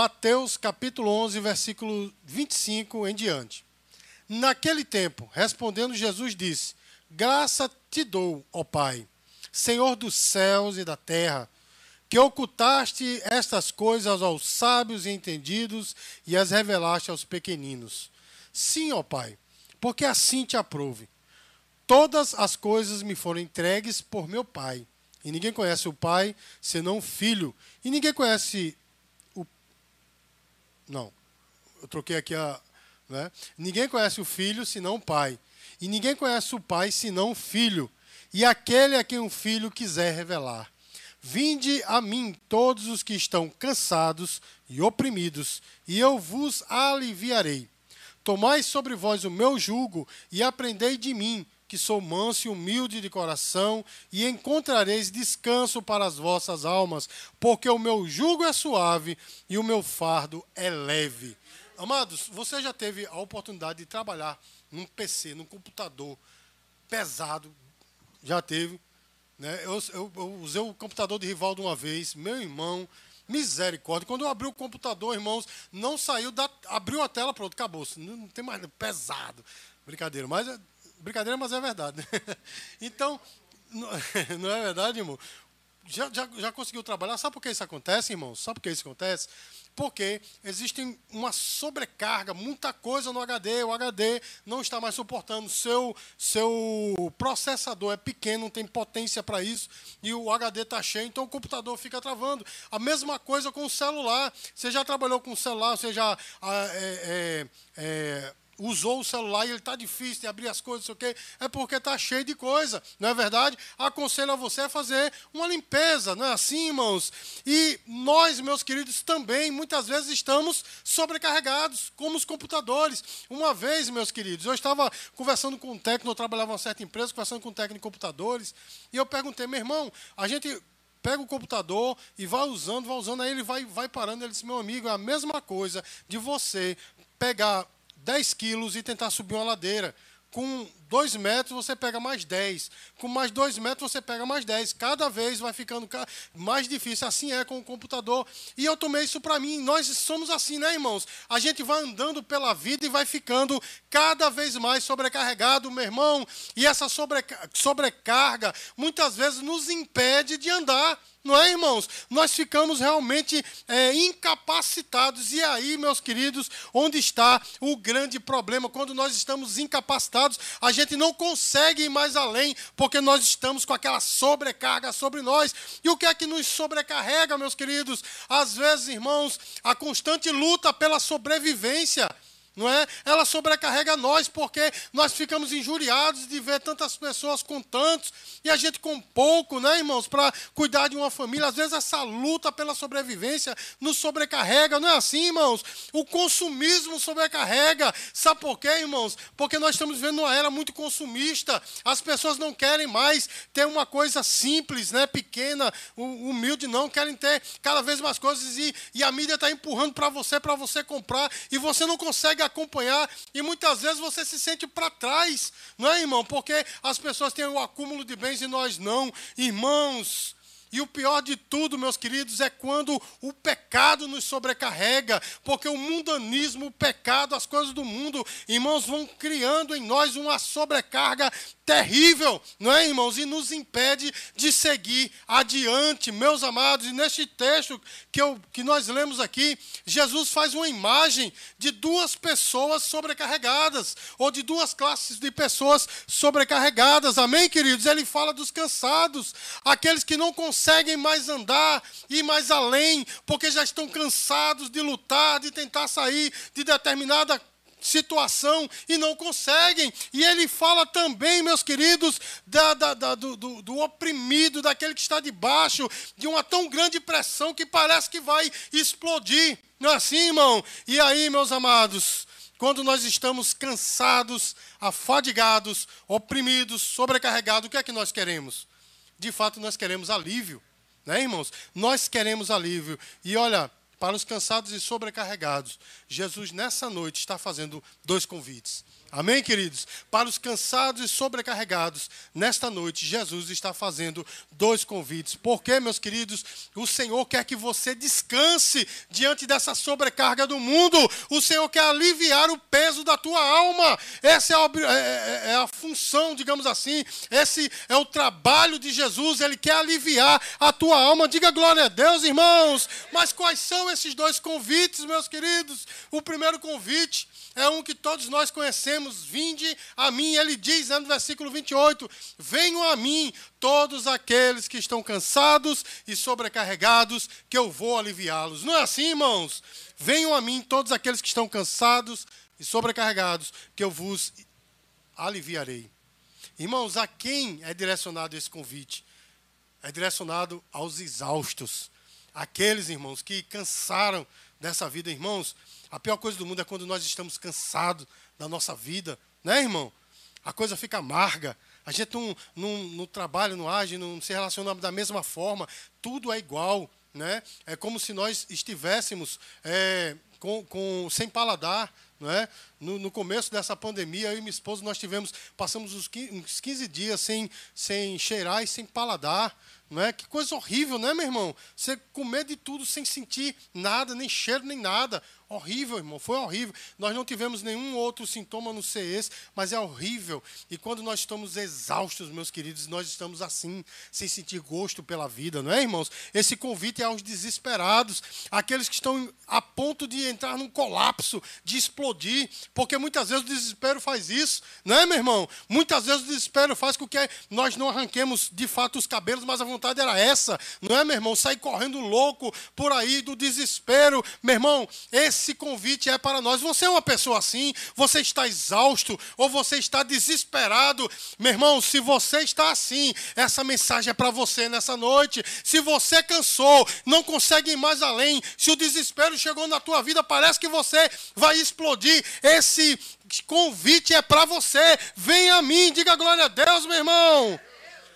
Mateus capítulo 11, versículo 25 em diante. Naquele tempo, respondendo Jesus disse: Graça te dou, ó Pai, Senhor dos céus e da terra, que ocultaste estas coisas aos sábios e entendidos e as revelaste aos pequeninos. Sim, ó Pai, porque assim te aprove. Todas as coisas me foram entregues por meu Pai. E ninguém conhece o Pai senão o Filho. E ninguém conhece. Não, eu troquei aqui a. Né? Ninguém conhece o Filho senão o Pai. E ninguém conhece o Pai senão o Filho. E aquele a quem o Filho quiser revelar. Vinde a mim todos os que estão cansados e oprimidos, e eu vos aliviarei. Tomai sobre vós o meu jugo e aprendei de mim, que sou manso e humilde de coração, e encontrareis descanso para as vossas almas, porque o meu jugo é suave e o meu fardo é leve. Amados, você já teve a oportunidade de trabalhar num PC, num computador pesado? Já teve. Né? Eu, eu, eu usei o computador de Rivaldo uma vez, meu irmão, misericórdia. Quando eu abri o computador, irmãos, não saiu da. abriu a tela, pronto, acabou. Não, não tem mais. pesado. Brincadeira, mas é Brincadeira, mas é verdade. então, não é verdade, irmão? Já, já, já conseguiu trabalhar? Sabe por que isso acontece, irmão? Sabe por que isso acontece? Porque existe uma sobrecarga, muita coisa no HD. O HD não está mais suportando. Seu, seu processador é pequeno, não tem potência para isso. E o HD está cheio, então o computador fica travando. A mesma coisa com o celular. Você já trabalhou com o celular, você já. Ah, é, é, é, usou o celular e ele está difícil de abrir as coisas, não sei o quê, é porque está cheio de coisa, não é verdade? Aconselho a você a fazer uma limpeza, não é assim, irmãos? E nós, meus queridos, também muitas vezes estamos sobrecarregados, como os computadores. Uma vez, meus queridos, eu estava conversando com um técnico, eu trabalhava em uma certa empresa, conversando com um técnico de computadores, e eu perguntei, meu irmão, a gente pega o computador e vai usando, vai usando, aí ele vai, vai parando. Ele disse: Meu amigo, é a mesma coisa de você pegar 10 quilos e tentar subir uma ladeira. Com 2 metros você pega mais 10. Com mais 2 metros você pega mais 10. Cada vez vai ficando mais difícil. Assim é com o computador. E eu tomei isso para mim. Nós somos assim, né, irmãos? A gente vai andando pela vida e vai ficando cada vez mais sobrecarregado, meu irmão. E essa sobrecarga muitas vezes nos impede de andar. Não é, irmãos? Nós ficamos realmente é, incapacitados. E aí, meus queridos, onde está o grande problema? Quando nós estamos incapacitados, a gente não consegue ir mais além, porque nós estamos com aquela sobrecarga sobre nós. E o que é que nos sobrecarrega, meus queridos? Às vezes, irmãos, a constante luta pela sobrevivência não é? Ela sobrecarrega nós porque nós ficamos injuriados de ver tantas pessoas com tantos e a gente com pouco, né, irmãos, para cuidar de uma família. Às vezes essa luta pela sobrevivência nos sobrecarrega, não é assim, irmãos? O consumismo sobrecarrega. Sabe por quê, irmãos? Porque nós estamos vivendo uma era muito consumista. As pessoas não querem mais ter uma coisa simples, né, pequena, humilde, não, querem ter cada vez mais coisas e, e a mídia está empurrando para você, para você comprar e você não consegue acompanhar e muitas vezes você se sente para trás, não é, irmão? Porque as pessoas têm o acúmulo de bens e nós não. Irmãos, e o pior de tudo, meus queridos, é quando o pecado nos sobrecarrega, porque o mundanismo, o pecado, as coisas do mundo, irmãos, vão criando em nós uma sobrecarga terrível, não é, irmãos? E nos impede de seguir adiante, meus amados. E neste texto que, eu, que nós lemos aqui, Jesus faz uma imagem de duas pessoas sobrecarregadas, ou de duas classes de pessoas sobrecarregadas, amém, queridos? Ele fala dos cansados, aqueles que não conseguem mais andar, ir mais além, porque já estão cansados de lutar, de tentar sair de determinada situação e não conseguem. E ele fala também, meus queridos, da, da, da, do, do, do, oprimido, daquele que está debaixo de uma tão grande pressão que parece que vai explodir. Não é assim, irmão? E aí, meus amados, quando nós estamos cansados, afadigados, oprimidos, sobrecarregados, o que é que nós queremos? De fato, nós queremos alívio. Né, irmãos? Nós queremos alívio. E olha, para os cansados e sobrecarregados, Jesus nessa noite está fazendo dois convites. Amém, queridos? Para os cansados e sobrecarregados, nesta noite, Jesus está fazendo dois convites. Porque, meus queridos, o Senhor quer que você descanse diante dessa sobrecarga do mundo. O Senhor quer aliviar o peso da tua alma. Essa é a, é, é, é a função, digamos assim. Esse é o trabalho de Jesus. Ele quer aliviar a tua alma. Diga glória a Deus, irmãos. Mas quais são esses dois convites, meus queridos? O primeiro convite é um que todos nós conhecemos. Vinde a mim, ele diz no versículo 28, venham a mim todos aqueles que estão cansados e sobrecarregados, que eu vou aliviá-los. Não é assim, irmãos? Venham a mim todos aqueles que estão cansados e sobrecarregados, que eu vos aliviarei. Irmãos, a quem é direcionado esse convite? É direcionado aos exaustos. Aqueles, irmãos, que cansaram dessa vida, irmãos, a pior coisa do mundo é quando nós estamos cansados da nossa vida, né, irmão? A coisa fica amarga. A gente não, não, trabalha, não age, não se relaciona da mesma forma. Tudo é igual, né? É como se nós estivéssemos é, com, com, sem paladar, né? No, no, começo dessa pandemia, eu e minha esposa, nós tivemos, passamos uns 15 dias sem, sem cheirar e sem paladar. Não é? Que coisa horrível, né, meu irmão? Você comer de tudo sem sentir nada, nem cheiro, nem nada. Horrível, irmão, foi horrível. Nós não tivemos nenhum outro sintoma no esse, mas é horrível. E quando nós estamos exaustos, meus queridos, nós estamos assim, sem sentir gosto pela vida, não é, irmãos? Esse convite é aos desesperados, aqueles que estão a ponto de entrar num colapso, de explodir, porque muitas vezes o desespero faz isso, não é, meu irmão? Muitas vezes o desespero faz com que nós não arranquemos de fato os cabelos, mas a vontade era essa, não é, meu irmão? Sair correndo louco por aí do desespero, meu irmão, esse esse convite é para nós. Você é uma pessoa assim? Você está exausto ou você está desesperado? Meu irmão, se você está assim, essa mensagem é para você nessa noite. Se você cansou, não consegue ir mais além, se o desespero chegou na tua vida, parece que você vai explodir. Esse convite é para você. Venha a mim, diga glória a Deus, meu irmão.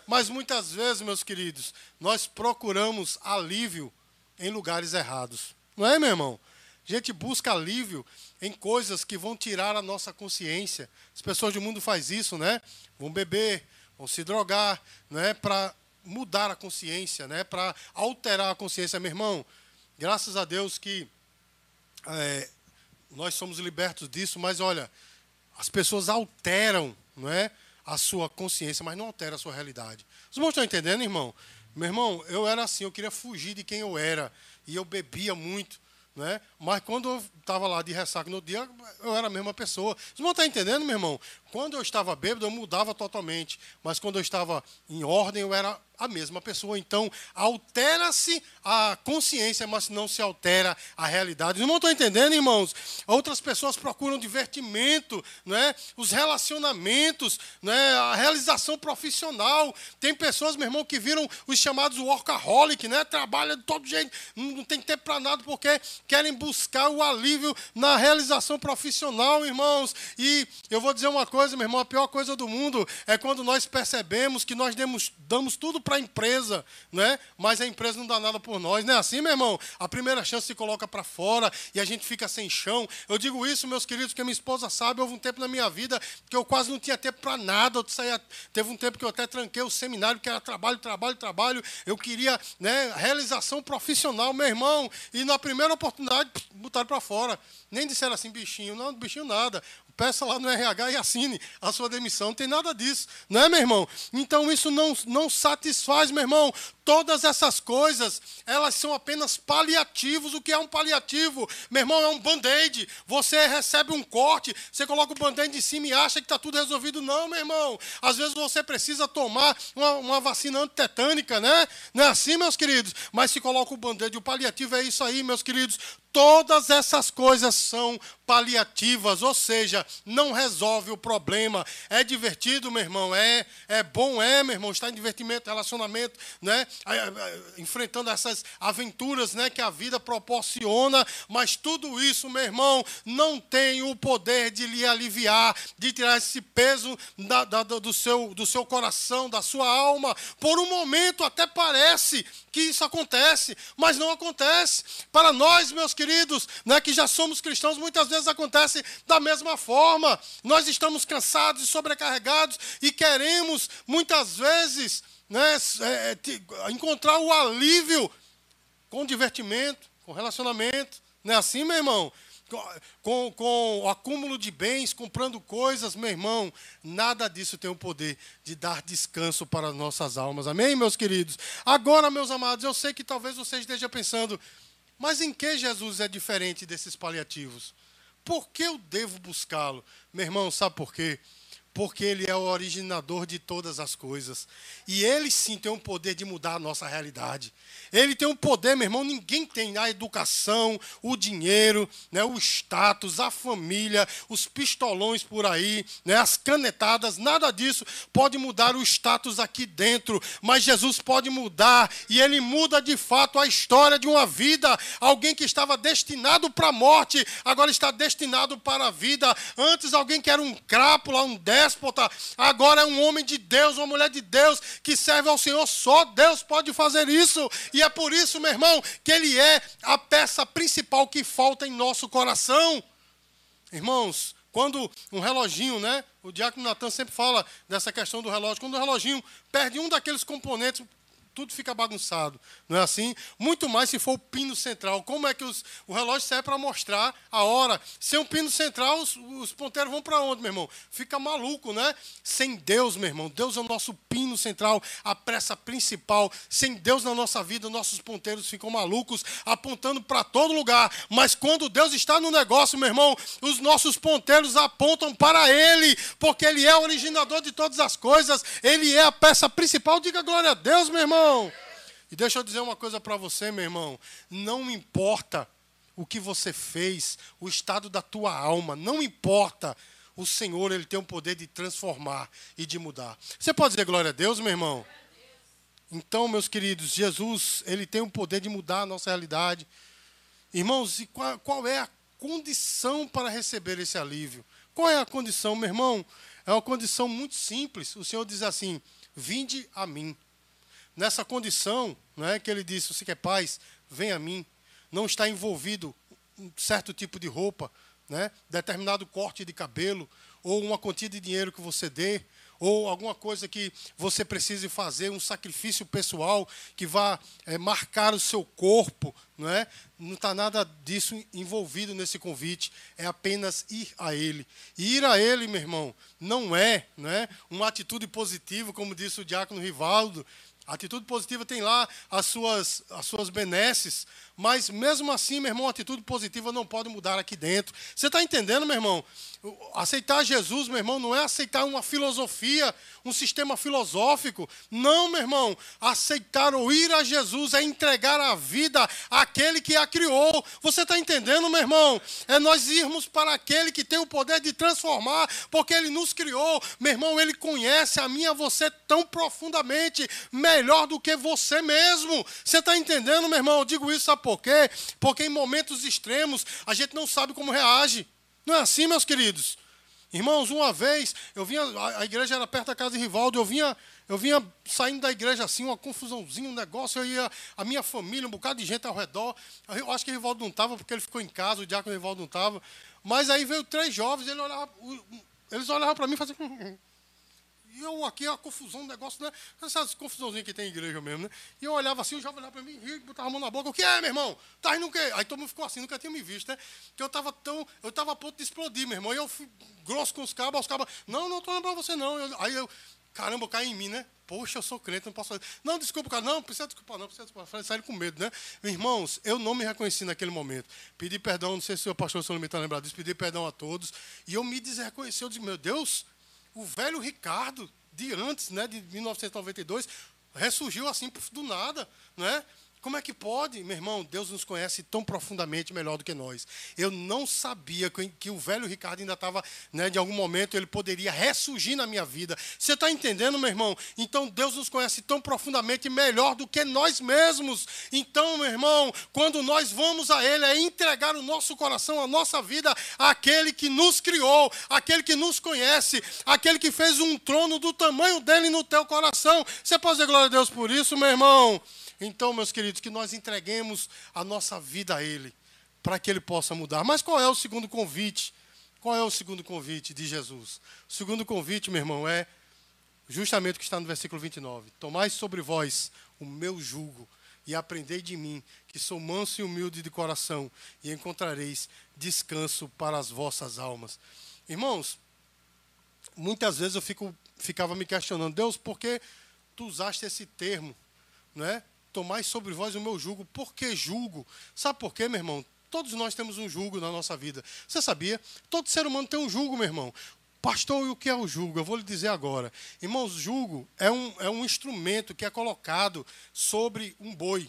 Mas muitas vezes, meus queridos, nós procuramos alívio em lugares errados. Não é, meu irmão? A gente busca alívio em coisas que vão tirar a nossa consciência. As pessoas do mundo fazem isso, né? Vão beber, vão se drogar, né? Para mudar a consciência, né? Para alterar a consciência, meu irmão. Graças a Deus que é, nós somos libertos disso, mas olha, as pessoas alteram, não é? A sua consciência, mas não alteram a sua realidade. Os irmãos estão entendendo, irmão? Meu irmão, eu era assim, eu queria fugir de quem eu era. E eu bebia muito. Né? Mas quando eu estava lá de ressaca no dia, eu era a mesma pessoa. Vocês vão estar entendendo, meu irmão? Quando eu estava bêbado, eu mudava totalmente. Mas quando eu estava em ordem, eu era a mesma pessoa. Então, altera-se a consciência, mas não se altera a realidade. Não estão entendendo, irmãos? Outras pessoas procuram divertimento, né? os relacionamentos, né? a realização profissional. Tem pessoas, meu irmão, que viram os chamados workaholic, né? trabalham de todo jeito, não tem tempo para nada, porque querem buscar o alívio na realização profissional, irmãos. E eu vou dizer uma coisa, meu irmão, a pior coisa do mundo é quando nós percebemos que nós demos, damos tudo para a empresa, né? mas a empresa não dá nada por nós. Não é assim, meu irmão? A primeira chance se coloca para fora e a gente fica sem chão. Eu digo isso, meus queridos, porque minha esposa sabe, houve um tempo na minha vida que eu quase não tinha tempo para nada. Eu saía, teve um tempo que eu até tranquei o seminário, que era trabalho, trabalho, trabalho. Eu queria né, realização profissional, meu irmão. E na primeira oportunidade, botaram para fora. Nem disseram assim, bichinho. Não, bichinho nada peça lá no RH e assine a sua demissão. Não tem nada disso, não é, meu irmão? Então isso não, não satisfaz, meu irmão. Todas essas coisas, elas são apenas paliativos. O que é um paliativo? Meu irmão, é um band-aid. Você recebe um corte, você coloca o band-aid em cima e acha que está tudo resolvido. Não, meu irmão. Às vezes você precisa tomar uma, uma vacina antitetânica, né? Não é assim, meus queridos? Mas se coloca o band-aid, o paliativo é isso aí, meus queridos Todas essas coisas são paliativas, ou seja, não resolve o problema. É divertido, meu irmão, é, é bom, é, meu irmão, estar em divertimento, relacionamento, né? enfrentando essas aventuras né, que a vida proporciona, mas tudo isso, meu irmão, não tem o poder de lhe aliviar, de tirar esse peso da, da, do, seu, do seu coração, da sua alma. Por um momento até parece que isso acontece, mas não acontece. Para nós, meus queridos, né, que já somos cristãos, muitas vezes acontece da mesma forma. Nós estamos cansados e sobrecarregados e queremos, muitas vezes, né, é, é encontrar o alívio com divertimento, com relacionamento. Não é assim, meu irmão? Com, com, o acúmulo de bens, comprando coisas, meu irmão, nada disso tem o poder de dar descanso para nossas almas. Amém, meus queridos? Agora, meus amados, eu sei que talvez você esteja pensando, mas em que Jesus é diferente desses paliativos? Por que eu devo buscá-lo? Meu irmão, sabe por quê? Porque ele é o originador de todas as coisas. E ele sim tem o poder de mudar a nossa realidade. Ele tem um poder, meu irmão, ninguém tem a educação, o dinheiro, né, o status, a família, os pistolões por aí, né, as canetadas, nada disso pode mudar o status aqui dentro, mas Jesus pode mudar e ele muda de fato a história de uma vida. Alguém que estava destinado para a morte, agora está destinado para a vida. Antes alguém que era um crápula, um déspota, agora é um homem de Deus, uma mulher de Deus que serve ao Senhor. Só Deus pode fazer isso. E é por isso, meu irmão, que ele é a peça principal que falta em nosso coração. Irmãos, quando um reloginho, né? O diácono Natan sempre fala dessa questão do relógio. Quando o reloginho perde um daqueles componentes, tudo fica bagunçado, não é assim? Muito mais se for o pino central. Como é que os, o relógio serve para mostrar a hora? Sem um pino central, os, os ponteiros vão para onde, meu irmão? Fica maluco, né? Sem Deus, meu irmão. Deus é o nosso pino central, a pressa principal. Sem Deus na nossa vida, nossos ponteiros ficam malucos, apontando para todo lugar. Mas quando Deus está no negócio, meu irmão, os nossos ponteiros apontam para Ele, porque Ele é o originador de todas as coisas. Ele é a peça principal. Diga glória a Deus, meu irmão. E deixa eu dizer uma coisa para você, meu irmão. Não importa o que você fez, o estado da tua alma, não importa. O Senhor, ele tem o poder de transformar e de mudar. Você pode dizer glória a Deus, meu irmão? Então, meus queridos, Jesus, ele tem o poder de mudar a nossa realidade. Irmãos, e qual, qual é a condição para receber esse alívio? Qual é a condição, meu irmão? É uma condição muito simples. O Senhor diz assim: Vinde a mim nessa condição, não é que ele disse: "Você quer paz? Vem a mim". Não está envolvido um certo tipo de roupa, né? Determinado corte de cabelo ou uma quantia de dinheiro que você dê, ou alguma coisa que você precise fazer, um sacrifício pessoal que vá é, marcar o seu corpo, não é? Não está nada disso envolvido nesse convite, é apenas ir a Ele. E ir a Ele, meu irmão, não é, não é uma atitude positiva, como disse o diácono Rivaldo, a atitude positiva tem lá as suas, as suas benesses, mas mesmo assim, meu irmão, a atitude positiva não pode mudar aqui dentro. Você está entendendo, meu irmão? Aceitar Jesus, meu irmão, não é aceitar uma filosofia, um sistema filosófico. Não, meu irmão. Aceitar ou ir a Jesus é entregar a vida àquele que a criou. Você está entendendo, meu irmão? É nós irmos para aquele que tem o poder de transformar, porque ele nos criou. Meu irmão, ele conhece a mim e a você tão profundamente, melhor do que você mesmo. Você está entendendo, meu irmão? Eu digo isso, sabe por quê? Porque em momentos extremos a gente não sabe como reage. Não é assim, meus queridos? Irmãos, uma vez, eu vinha, a igreja era perto da casa de Rivaldo, eu vinha, eu vinha saindo da igreja assim, uma confusãozinha, um negócio, eu ia, a minha família, um bocado de gente ao redor. Eu acho que o Rivaldo não estava, porque ele ficou em casa, o diácono Rivaldo não estava. Mas aí veio três jovens, ele olhava, eles olhavam para mim e faziam. E eu aqui, a confusão, um negócio, né? Essas confusãozinhas que tem em igreja mesmo, né? E eu olhava assim, o jovem olhava para mim, ria, botava a mão na boca. O que é, meu irmão? Tá rindo o quê? Aí todo mundo ficou assim, nunca tinha me visto, né? Que eu estava tão. Eu estava a ponto de explodir, meu irmão. E eu fui grosso com os cabos, os cabos. Não, não estou lembrando você, não. Eu, aí eu. Caramba, cai em mim, né? Poxa, eu sou crente, não posso fazer. Não, desculpa, cara. Não, precisa desculpar, não, precisa desculpar. Falei, com medo, né? Irmãos, eu não me reconheci naquele momento. Pedi perdão, não sei se o pastor Solomito está lembrado disso, pedi perdão a todos. E eu me desreconheci. Eu disse, meu Deus, o velho Ricardo de antes, né, de 1992, ressurgiu assim do nada, né? Como é que pode? Meu irmão, Deus nos conhece tão profundamente melhor do que nós. Eu não sabia que, o velho Ricardo ainda estava, né, de algum momento, ele poderia ressurgir na minha vida. Você está entendendo, meu irmão? Então Deus nos conhece tão profundamente melhor do que nós mesmos. Então, meu irmão, quando nós vamos a Ele, é entregar o nosso coração, a nossa vida àquele que nos criou, aquele que nos conhece, aquele que fez um trono do tamanho dele no teu coração. Você pode dizer glória a Deus por isso, meu irmão? Então, meus queridos, que nós entreguemos a nossa vida a Ele, para que Ele possa mudar. Mas qual é o segundo convite? Qual é o segundo convite de Jesus? O segundo convite, meu irmão, é justamente o que está no versículo 29. Tomai sobre vós o meu jugo e aprendei de mim, que sou manso e humilde de coração, e encontrareis descanso para as vossas almas. Irmãos, muitas vezes eu fico, ficava me questionando, Deus, por que tu usaste esse termo, não é? Tomai sobre vós o meu jugo. Por que jugo? Sabe por quê, meu irmão? Todos nós temos um jugo na nossa vida. Você sabia? Todo ser humano tem um jugo, meu irmão. Pastor, e o que é o jugo? Eu vou lhe dizer agora. Irmãos, jugo é um, é um instrumento que é colocado sobre um boi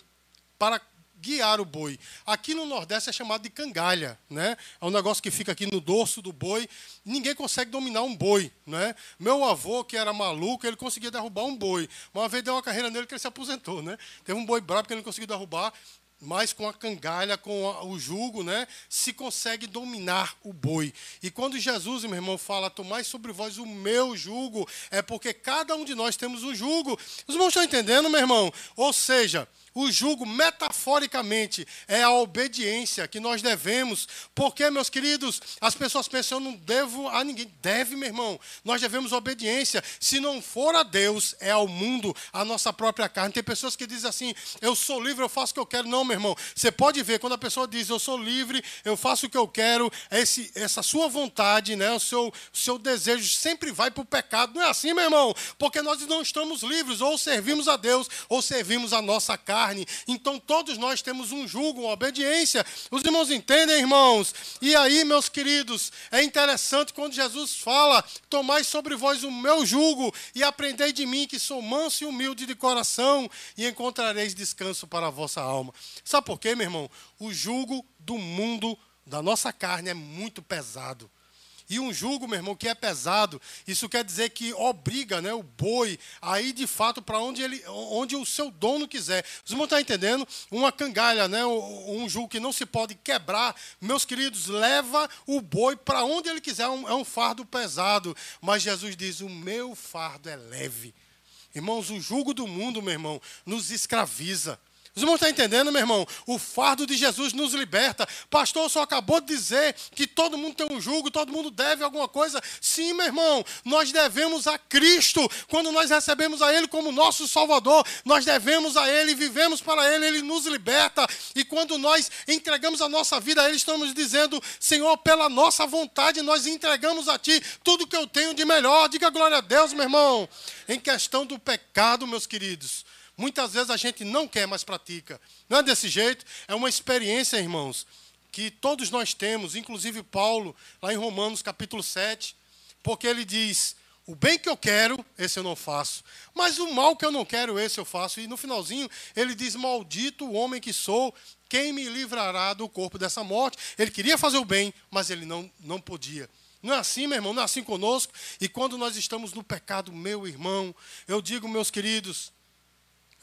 para guiar o boi. Aqui no Nordeste é chamado de cangalha, né? É um negócio que fica aqui no dorso do boi. Ninguém consegue dominar um boi, né? Meu avô, que era maluco, ele conseguia derrubar um boi. Uma vez deu uma carreira nele que ele se aposentou, né? Teve um boi brabo que ele não conseguiu derrubar, mas com a cangalha, com o jugo, né, se consegue dominar o boi. E quando Jesus, meu irmão, fala, tomai sobre vós o meu jugo, é porque cada um de nós temos um jugo. Os irmãos estão entendendo, meu irmão? Ou seja, o jugo, metaforicamente, é a obediência que nós devemos. Porque, meus queridos, as pessoas pensam, eu não devo a ninguém. Deve, meu irmão. Nós devemos obediência. Se não for a Deus, é ao mundo, a nossa própria carne. Tem pessoas que dizem assim, eu sou livre, eu faço o que eu quero. Não, meu irmão. Você pode ver, quando a pessoa diz, eu sou livre, eu faço o que eu quero, esse, essa sua vontade, né, o, seu, seu desejo sempre vai para o pecado. Não é assim, meu irmão? Porque nós não estamos livres. Ou servimos a Deus, ou servimos a nossa carne carne. Então todos nós temos um jugo, uma obediência. Os irmãos entendem, irmãos? E aí, meus queridos, é interessante quando Jesus fala: Tomai sobre vós o meu jugo e aprendei de mim, que sou manso e humilde de coração, e encontrareis descanso para a vossa alma. Sabe por quê, meu irmão? O jugo do mundo, da nossa carne, é muito pesado. E um jugo, meu irmão, que é pesado, isso quer dizer que obriga né, o boi a ir de fato para onde, ele, onde o seu dono quiser. Os irmãos estão entendendo? Uma cangalha, né, um jugo que não se pode quebrar, meus queridos, leva o boi para onde ele quiser. É um, é um fardo pesado. Mas Jesus diz: o meu fardo é leve. Irmãos, o jugo do mundo, meu irmão, nos escraviza. Os irmãos estão entendendo, meu irmão? O fardo de Jesus nos liberta. Pastor, só acabou de dizer que todo mundo tem um jugo, todo mundo deve alguma coisa. Sim, meu irmão, nós devemos a Cristo. Quando nós recebemos a Ele como nosso Salvador, nós devemos a Ele, vivemos para Ele, Ele nos liberta. E quando nós entregamos a nossa vida a Ele, estamos dizendo: Senhor, pela nossa vontade, nós entregamos a Ti tudo que eu tenho de melhor. Diga glória a Deus, meu irmão. Em questão do pecado, meus queridos. Muitas vezes a gente não quer, mas pratica. Não é desse jeito? É uma experiência, irmãos, que todos nós temos, inclusive Paulo, lá em Romanos capítulo 7, porque ele diz: o bem que eu quero, esse eu não faço. Mas o mal que eu não quero, esse eu faço. E no finalzinho, ele diz: Maldito o homem que sou, quem me livrará do corpo dessa morte? Ele queria fazer o bem, mas ele não, não podia. Não é assim, meu irmão? Não é assim conosco? E quando nós estamos no pecado, meu irmão, eu digo, meus queridos,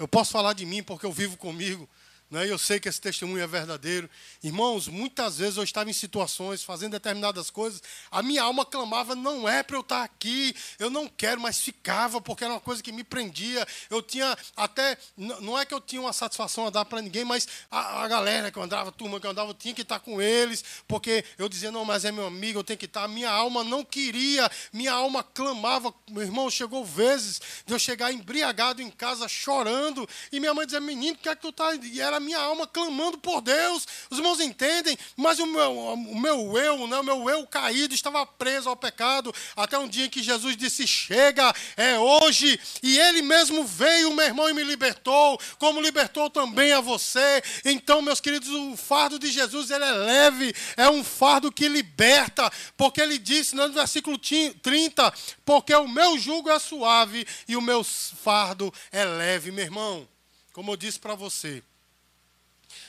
eu posso falar de mim porque eu vivo comigo. Né? Eu sei que esse testemunho é verdadeiro. Irmãos, muitas vezes eu estava em situações, fazendo determinadas coisas, a minha alma clamava: não é para eu estar aqui, eu não quero, mas ficava, porque era uma coisa que me prendia. Eu tinha até, não é que eu tinha uma satisfação a dar para ninguém, mas a, a, galera que eu andava, a turma que eu andava, eu tinha que estar com eles, porque eu dizia: não, mas é meu amigo, eu tenho que estar. A minha alma não queria, minha alma clamava. Meu irmão, chegou vezes de eu chegar embriagado em casa, chorando, e minha mãe dizia: menino, por que é que tu está? E era minha alma clamando por Deus. Os irmãos entendem, mas o meu, o meu eu, né, o meu eu caído estava preso ao pecado, até um dia em que Jesus disse: Chega, é hoje. E ele mesmo veio, meu irmão, e me libertou, como libertou também a você. Então, meus queridos, o fardo de Jesus ele é leve, é um fardo que liberta, porque ele disse no versículo 30: Porque o meu jugo é suave e o meu fardo é leve, meu irmão. Como eu disse para você,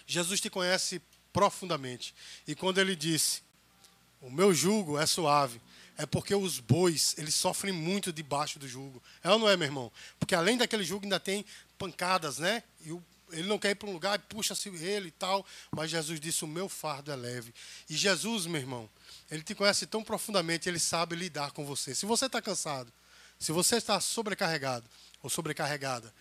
Jesus te conhece profundamente. E quando ele disse: "O meu jugo é suave", é porque os bois, eles sofrem muito debaixo do jugo. É ou não é, meu irmão? Porque além daquele jugo ainda tem pancadas, né? E o, ele não quer ir para um lugar, puxa-se ele e tal. Mas Jesus disse: O meu fardo é leve. E Jesus, meu irmão, ele te conhece tão profundamente, ele sabe lidar com você. Se você está cansado, se você está sobrecarregado ou sobrecarregada,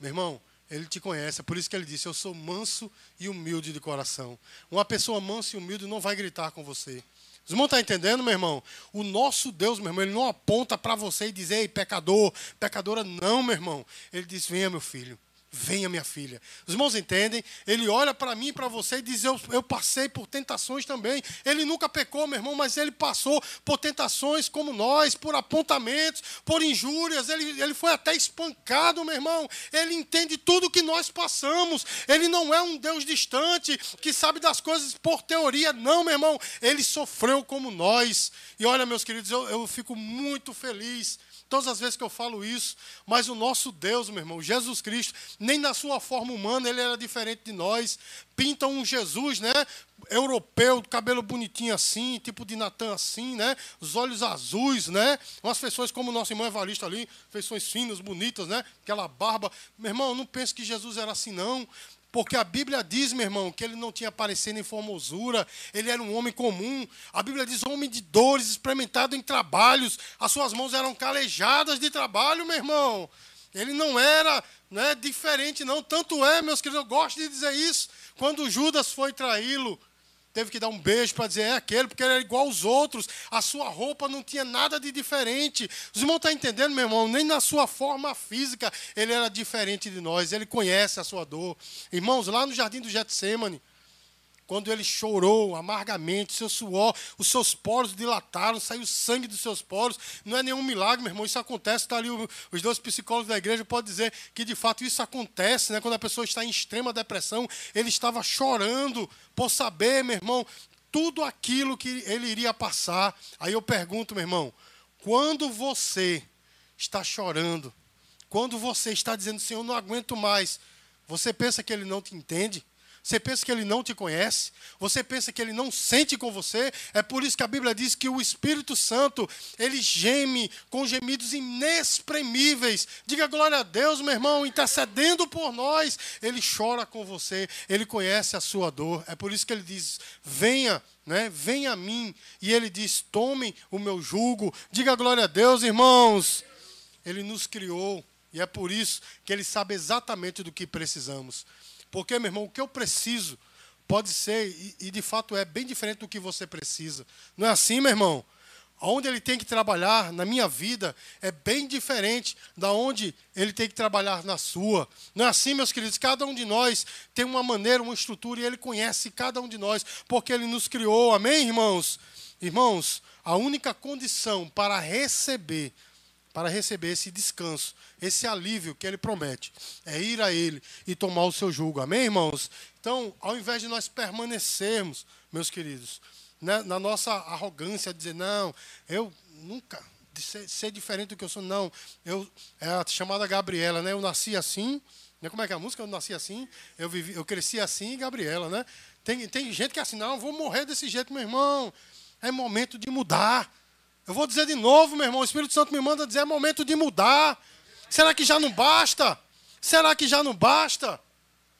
meu irmão, ele te conhece. É por isso que ele disse: Eu sou manso e humilde de coração. Uma pessoa mansa e humilde não vai gritar com você. Os irmãos estão entendendo, meu irmão? O nosso Deus, meu irmão, ele não aponta para você e diz, ei, pecador, pecadora, não, meu irmão. Ele diz, venha, meu filho. Venha, minha filha. Os irmãos entendem? Ele olha para mim para você e diz: eu, eu passei por tentações também. Ele nunca pecou, meu irmão, mas ele passou por tentações como nós, por apontamentos, por injúrias. Ele, ele foi até espancado, meu irmão. Ele entende tudo que nós passamos. Ele não é um Deus distante que sabe das coisas por teoria. Não, meu irmão. Ele sofreu como nós. E olha, meus queridos, eu, eu fico muito feliz todas as vezes que eu falo isso, mas o nosso Deus, meu irmão, Jesus Cristo, nem na sua forma humana ele era diferente de nós. Pintam um Jesus, né? Europeu, cabelo bonitinho assim, tipo de Natan assim, né? Os olhos azuis, né? Umas feições como o nosso irmão Evarista ali, feições finas, bonitas, né? Aquela barba. Meu irmão, não pense que Jesus era assim, não. Porque a Bíblia diz, meu irmão, que ele não tinha aparecido em formosura, ele era um homem comum. A Bíblia diz homem de dores, experimentado em trabalhos, as suas mãos eram calejadas de trabalho, meu irmão. Ele não era né, diferente, não. Tanto é, meus queridos, eu gosto de dizer isso. Quando Judas foi traí-lo, teve que dar um beijo para dizer é aquele, porque ele era igual aos outros. A sua roupa não tinha nada de diferente. Os irmãos estão entendendo, meu irmão? Nem na sua forma física ele era diferente de nós. Ele conhece a sua dor. Irmãos, lá no jardim do Getsemane, quando ele chorou amargamente, seu suor, os seus poros dilataram, saiu sangue dos seus poros. Não é nenhum milagre, meu irmão, isso acontece. Está ali os dois psicólogos da igreja podem dizer que de fato isso acontece, né? Quando a pessoa está em extrema depressão, ele estava chorando por saber, meu irmão, tudo aquilo que ele iria passar. Aí eu pergunto, meu irmão, quando você está chorando, quando você está dizendo, Senhor, não aguento mais, você pensa que ele não te entende? Você pensa que ele não te conhece? Você pensa que ele não sente com você? É por isso que a Bíblia diz que o Espírito Santo, ele geme com gemidos inexprimíveis. Diga glória a Deus, meu irmão, intercedendo por nós. Ele chora com você, ele conhece a sua dor. É por isso que ele diz: venha. Né? Venha a mim. E ele diz: Tomem o meu jugo. Diga glória a Deus, irmãos. Ele nos criou. E é por isso que ele sabe exatamente do que precisamos. Porque, meu irmão, o que eu preciso pode ser, e, e, de fato é, bem diferente do que você precisa. Não é assim, meu irmão? Onde ele tem que trabalhar na minha vida é bem diferente da onde ele tem que trabalhar na sua. Não é assim, meus queridos? Cada um de nós tem uma maneira, uma estrutura, e ele conhece cada um de nós, porque ele nos criou. Amém, irmãos? Irmãos, a única condição para receber para receber esse descanso, esse alívio que ele promete. É ir a ele e tomar o seu jugo. Amém, irmãos? Então, ao invés de nós permanecermos, meus queridos, né, na nossa arrogância, dizer, não, eu nunca ser, ser, diferente do que eu sou, não. Eu, é a chamada Gabriela, né? Eu nasci assim. Né, como é que é a música? Eu nasci assim, eu, vivi, eu cresci assim, Gabriela, né? Tem, tem gente que é assim, não, vou morrer desse jeito, meu irmão. É momento de mudar. Eu vou dizer de novo, meu irmão, o Espírito Santo me manda dizer, é momento de mudar. Será que já não basta? Será que já não basta?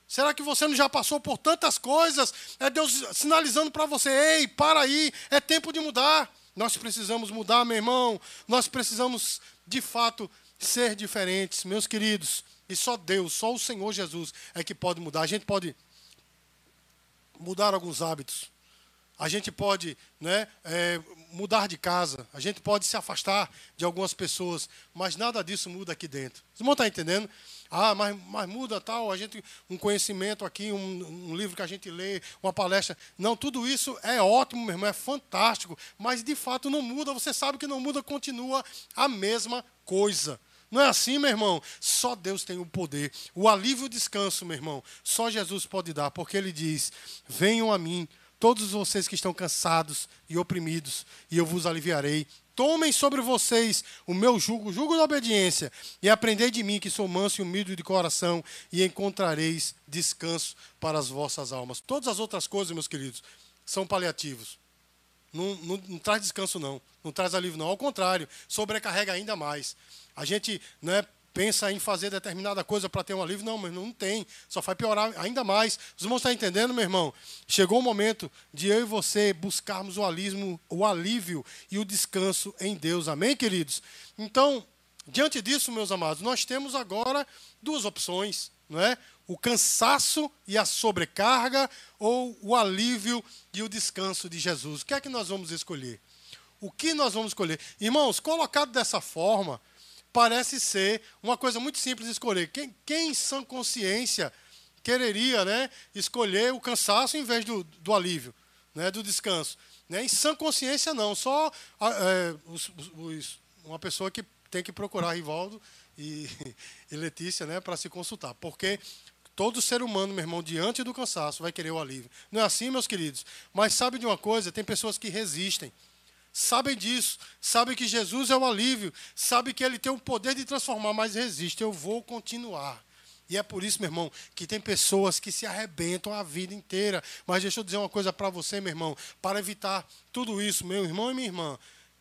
Será que você não já passou por tantas coisas? É Deus sinalizando para você: ei, para aí, é tempo de mudar. Nós precisamos mudar, meu irmão. Nós precisamos, de fato, ser diferentes, meus queridos. E só Deus, só o Senhor Jesus é que pode mudar. A gente pode mudar alguns hábitos. A gente pode né, é, mudar de casa, a gente pode se afastar de algumas pessoas, mas nada disso muda aqui dentro. Vocês vão estar entendendo? Ah, mas, mas muda tal, a gente, um conhecimento aqui, um, um, livro que a gente lê, uma palestra. Não, tudo isso é ótimo, meu irmão, é fantástico, mas de fato não muda, você sabe que não muda, continua a mesma coisa. Não é assim, meu irmão? Só Deus tem o poder. O alívio e o descanso, meu irmão, só Jesus pode dar, porque ele diz: Venham a mim todos vocês que estão cansados e oprimidos, e eu vos aliviarei. Tomem sobre vocês o meu jugo, o jugo da obediência, e aprendei de mim, que sou manso e humilde de coração, e encontrareis descanso para as vossas almas. Todas as outras coisas, meus queridos, são paliativos. Não, não, não, traz descanso, não. Não traz alívio, não. Ao contrário, sobrecarrega ainda mais. A gente né, pensa em fazer determinada coisa para ter um alívio. Não, mas não tem. Só vai piorar ainda mais. Os irmãos estão entendendo, meu irmão? Chegou o momento de eu e você buscarmos o alívio, o alívio e o descanso em Deus. Amém, queridos? Então, diante disso, meus amados, nós temos agora duas opções. Não é? o cansaço e a sobrecarga ou o alívio e o descanso de Jesus? O que é que nós vamos escolher? O que nós vamos escolher? Irmãos, colocado dessa forma, parece ser uma coisa muito simples de escolher. Quem, quem em sã consciência quereria né, escolher o cansaço em vez do, do alívio, né, do descanso? Né? Em sã consciência, não. Só é, os, os, uma pessoa que tem que procurar Rivaldo e, e Letícia né, para se consultar. Porque Todo ser humano, meu irmão, diante do cansaço, vai querer o alívio. Não é assim, meus queridos? Mas sabe de uma coisa? Tem pessoas que resistem. Sabem disso, sabem que Jesus é o alívio, sabem que ele tem o poder de transformar, mas resiste. Eu vou continuar. E é por isso, meu irmão, que tem pessoas que se arrebentam a vida inteira. Mas deixa eu dizer uma coisa para você, meu irmão, para evitar tudo isso, meu irmão e minha irmã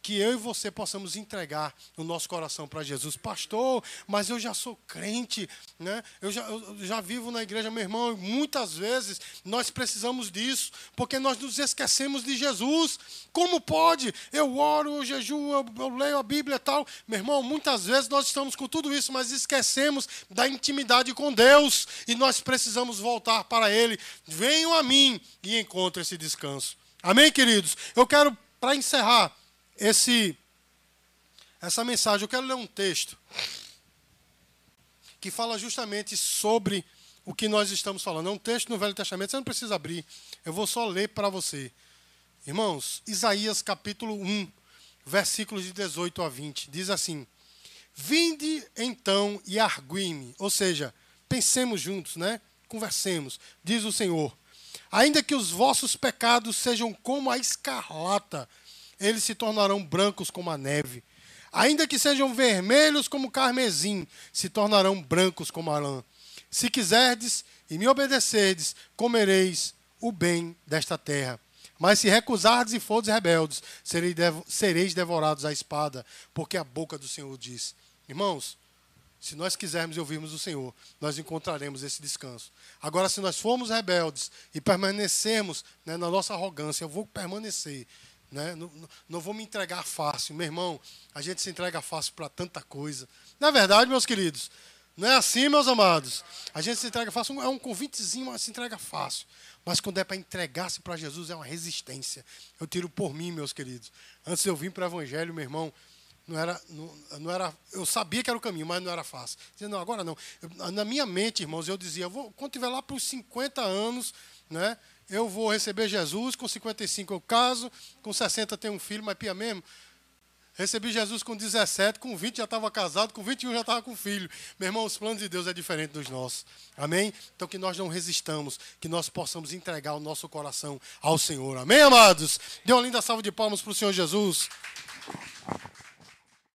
que eu e você possamos entregar o nosso coração para Jesus. Pastor, mas eu já sou crente, né? eu, já, eu já vivo na igreja, meu irmão, e muitas vezes nós precisamos disso, porque nós nos esquecemos de Jesus. Como pode? Eu oro, eu jejuo, eu, eu leio a Bíblia e tal. Meu irmão, muitas vezes nós estamos com tudo isso, mas esquecemos da intimidade com Deus e nós precisamos voltar para Ele. Venham a mim e encontrem esse descanso. Amém, queridos? Eu quero, para encerrar, esse essa mensagem, eu quero ler um texto que fala justamente sobre o que nós estamos falando. É um texto no Velho Testamento, você não precisa abrir. Eu vou só ler para você. Irmãos, Isaías capítulo 1, versículos de 18 a 20, diz assim: Vinde então e arguime, ou seja, pensemos juntos, né? Conversemos, diz o Senhor. Ainda que os vossos pecados sejam como a escarlata, eles se tornarão brancos como a neve. Ainda que sejam vermelhos como carmesim, se tornarão brancos como a lã. Se quiserdes e me obedecerdes, comereis o bem desta terra. Mas se recusardes e fordes rebeldes, sereis devorados à espada, porque a boca do Senhor diz. Irmãos, se nós quisermos e ouvirmos o Senhor, nós encontraremos esse descanso. Agora, se nós formos rebeldes e permanecermos né, na nossa arrogância, eu vou permanecer, né? Não, não, vou me entregar fácil. Meu irmão, a gente se entrega fácil para tanta coisa. Na é verdade, meus queridos, não é assim, meus amados. A gente se entrega fácil, é um convitezinho, mas se entrega fácil. Mas quando é para entregar-se para Jesus, é uma resistência. Eu tiro por mim, meus queridos. Antes eu vim para o Evangelho, meu irmão, não era, não, não, era, eu sabia que era o caminho, mas não era fácil. Dizia, não, agora não. Eu, na minha mente, irmãos, eu dizia, eu vou, quando tiver lá para os 50 anos, né, eu vou receber Jesus, com 55 eu caso, com 60 tenho um filho, mas pia mesmo. Recebi Jesus com 17, com 20 já estava casado, com 21 já estava com filho. Meu irmão, os planos de Deus é diferente dos nossos. Amém? Então que nós não resistamos, que nós possamos entregar o nosso coração ao Senhor. Amém, amados? Dê uma linda salva de palmas para o Senhor Jesus.